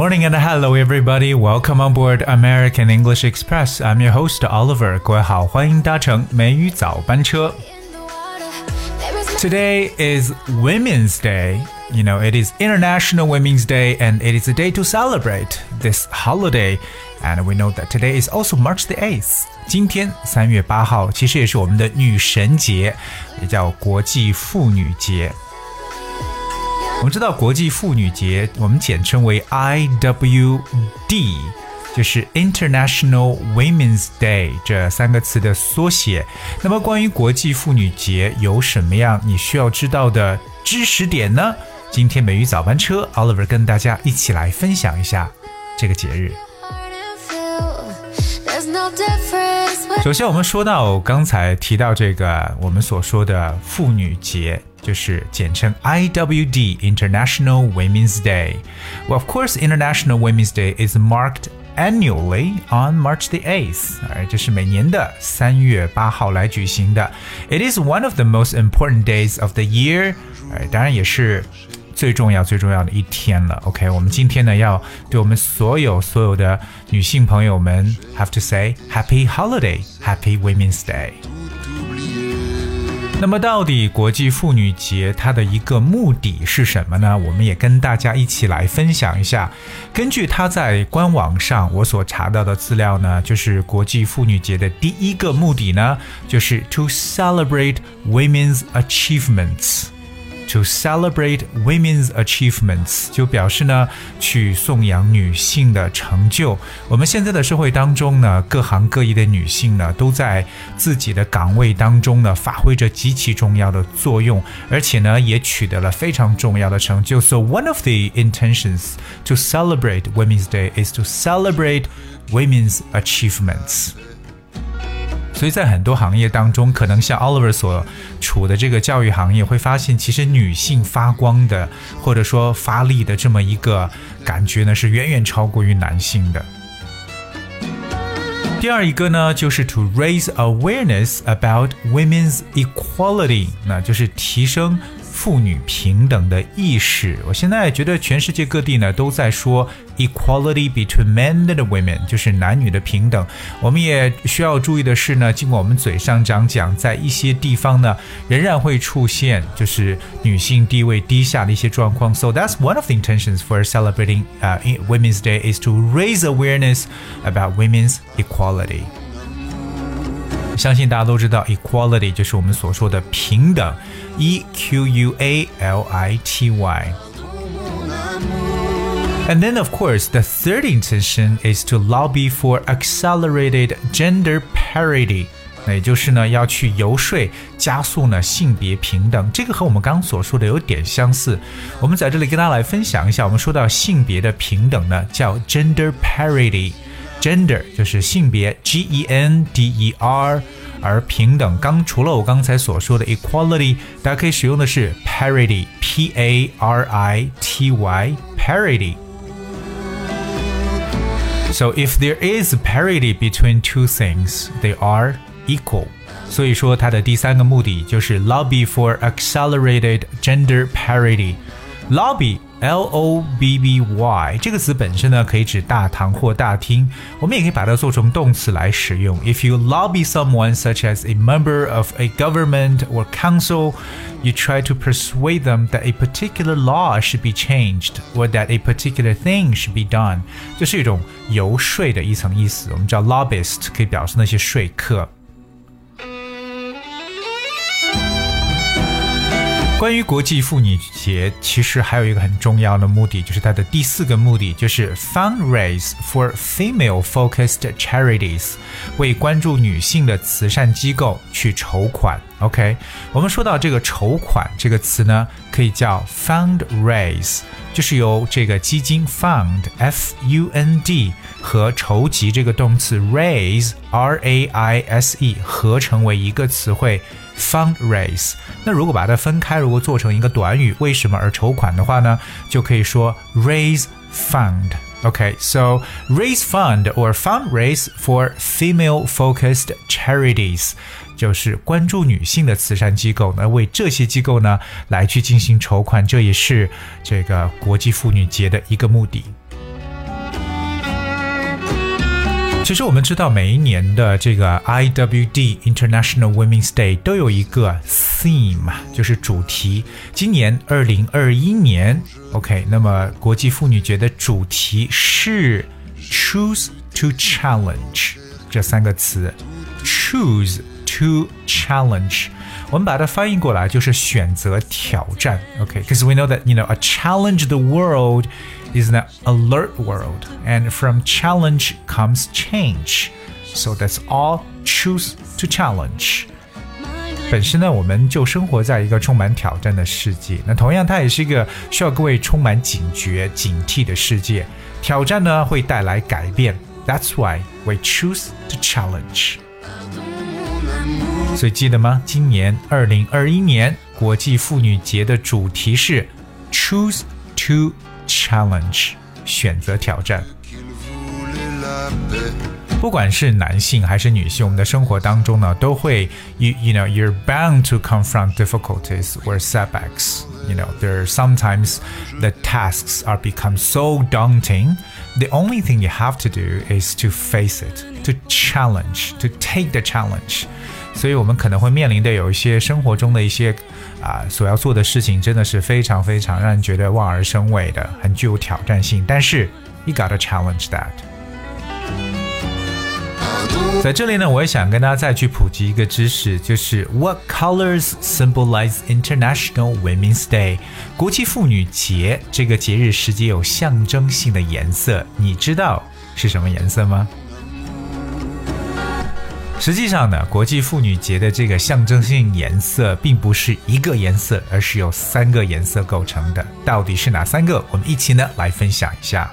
Good morning and hello everybody. Welcome on board American English Express. I'm your host Oliver. 各位好，欢迎搭乘美语早班车。Today is Women's Day. You know, it is International Women's Day and it is a day to celebrate this holiday. And we know that today is also March the 8th. 今天三月八号其实也是我们的女神节，也叫国际妇女节。 我们知道国际妇女节，我们简称为 IWD，就是 International Women's Day 这三个词的缩写。那么关于国际妇女节有什么样你需要知道的知识点呢？今天美语早班车 Oliver 跟大家一起来分享一下这个节日。首先，我们说到刚才提到这个我们所说的妇女节。就是简称 IWD International Women's Day. Well, of course, International Women's Day is marked annually on March the 8th，而这是每年的三月八号来举行的。It is one of the most important days of the year，哎，当然也是 最重要最重要的一天了。OK，我们今天呢要对我们所有所有的女性朋友们 have to say Happy Holiday，Happy Women's Day。那么，到底国际妇女节它的一个目的是什么呢？我们也跟大家一起来分享一下。根据它在官网上我所查到的资料呢，就是国际妇女节的第一个目的呢，就是 to celebrate women's achievements。To celebrate women's achievements，就表示呢，去颂扬女性的成就。我们现在的社会当中呢，各行各业的女性呢，都在自己的岗位当中呢，发挥着极其重要的作用，而且呢，也取得了非常重要的成就。So one of the intentions to celebrate Women's Day is to celebrate women's achievements. 所以在很多行业当中，可能像 Oliver 所处的这个教育行业，会发现其实女性发光的或者说发力的这么一个感觉呢，是远远超过于男性的。第二一个呢，就是 to raise awareness about women's equality，那就是提升。妇女平等的意识，我现在觉得全世界各地呢都在说 equality between men and women，就是男女的平等。我们也需要注意的是呢，尽管我们嘴上讲讲，在一些地方呢仍然会出现就是女性地位低下的一些状况。So that's one of the intentions for celebrating uh Women's Day is to raise awareness about women's equality. 相信大家都知道，equality 就是我们所说的平等，E Q U A L I T Y。And then, of course, the third intention is to lobby for accelerated gender parity。那也就是呢，要去游说加速呢性别平等。这个和我们刚刚所说的有点相似。我们在这里跟大家来分享一下，我们说到性别的平等呢，叫 gender parity。 Gender 就是性别，G E N D E R，而平等刚除了我刚才所说的 equality，大家可以使用的是 parity，P A R I T Y，parity。So if there is parity between two things, they are equal. 所以说它的第三个目的就是 lobby for accelerated gender parity。lobby L O B B Y 这个词本身呢，可以指大堂或大厅，我们也可以把它做成动词来使用。If you lobby someone, such as a member of a government or council, you try to persuade them that a particular law should be changed or that a particular thing should be done，这是一种游说的一层意思。我们叫 lobbyist，可以表示那些说客。 关于国际妇女节，其实还有一个很重要的目的，就是它的第四个目的，就是 fundraise for female-focused charities，为关注女性的慈善机构去筹款。OK，我们说到这个筹款这个词呢，可以叫 fundraise，就是由这个基金 fund f u n d 和筹集这个动词 raise r a i s e 合成为一个词汇。fundraise。那如果把它分开，如果做成一个短语，为什么而筹款的话呢？就可以说 raise fund。OK，so raise fund or fundraise for female-focused charities，就是关注女性的慈善机构呢，为这些机构呢来去进行筹款，这也是这个国际妇女节的一个目的。其实我们知道，每一年的这个 IWD International Women's Day 都有一个 theme，就是主题。今年二零二一年，OK，那么国际妇女节的主题是 Choose to Challenge 这三个词，Choose to Challenge。我们把它翻译过来就是选择挑战，OK？Because、okay? we know that you know a challenge the world is an alert world, and from challenge comes change. So that's all. Choose to challenge. 本身呢，我们就生活在一个充满挑战的世界。那同样，它也是一个需要各位充满警觉、警惕的世界。挑战呢，会带来改变。That's why we choose to challenge. 所以记得吗？今年二零二一年国际妇女节的主题是 Choose to Challenge，选择挑战。不管是男性还是女性，我们的生活当中呢，都会 you you know you're bound to confront difficulties or setbacks. You know, there sometimes the tasks are become so daunting. The only thing you have to do is to face it, to challenge, to take the challenge. 所以我们可能会面临的有一些生活中的一些啊所要做的事情，真的是非常非常让人觉得望而生畏的，很具有挑战性。但是，you gotta challenge that。 在这里呢，我也想跟大家再去普及一个知识，就是 What colors symbolize International Women's Day？国际妇女节这个节日时节有象征性的颜色，你知道是什么颜色吗？实际上呢，国际妇女节的这个象征性颜色并不是一个颜色，而是由三个颜色构成的。到底是哪三个？我们一起呢来分享一下。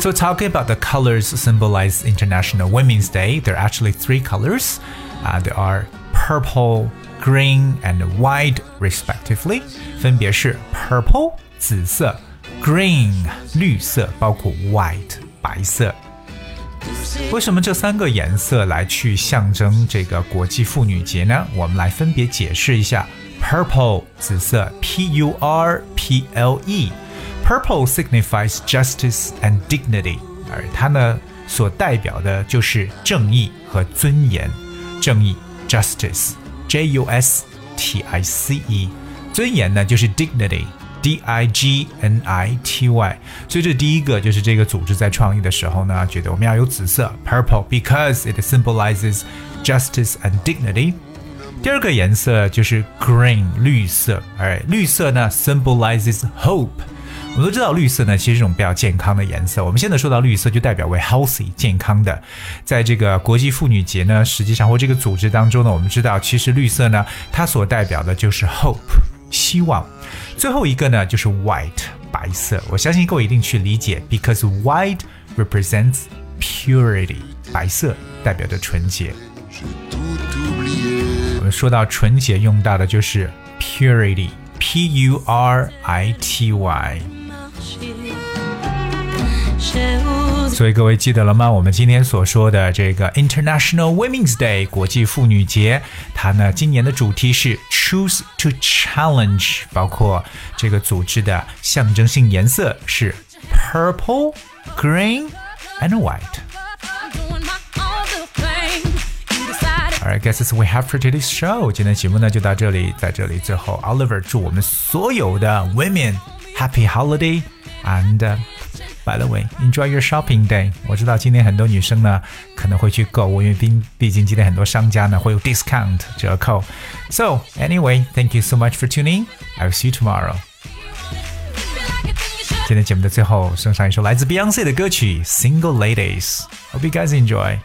So talking about the colors symbolize International Women's Day, there are actually three colors. Uh, there are purple, green, and white, respectively. 分别是 purple 紫色，green 绿色，包括 white 白色。为什么这三个颜色来去象征这个国际妇女节呢？我们来分别解释一下。Purple 紫色，P U R P L E，Purple signifies justice and dignity，而它呢所代表的就是正义和尊严。正义，justice，J U S T I C E，尊严呢就是 dignity。D I G N I T Y，所以这第一个就是这个组织在创立的时候呢，觉得我们要有紫色 （purple） because it symbolizes justice and dignity。第二个颜色就是 green 绿色，而绿色呢 symbolizes hope。 我们都知道绿色呢其实是一种比较健康的颜色。我们现在说到绿色就代表为 healthy 健康的。在这个国际妇女节呢，实际上或这个组织当中呢，我们知道其实绿色呢它所代表的就是 hope 希望。最后一个呢，就是 white 白色。我相信各位一定去理解，because white represents purity，白色代表着纯洁。我们说到纯洁，用到的就是 purity，p u r i t y。所以各位记得了吗？我们今天所说的这个 International Women's Day 国际妇女节，它呢今年的主题是 Choose to Challenge，包括这个组织的象征性颜色是 Purple、Green and White。Alright, guys, that's we have for today's show。今天节目呢就到这里，在这里最后，Oliver 祝我们所有的 women happy holiday and。 By the way, enjoy your shopping day。我知道今天很多女生呢可能会去购物，因为毕毕竟今天很多商家呢会有 discount 折扣。So anyway, thank you so much for tuning. I'll see you tomorrow. 今天节目的最后送上一首来自 Beyonce 的歌曲《Single Ladies》。Hope you guys enjoy.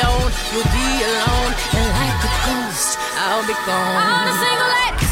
Don't you'll be alone. And like a ghost, I'll be gone. On a single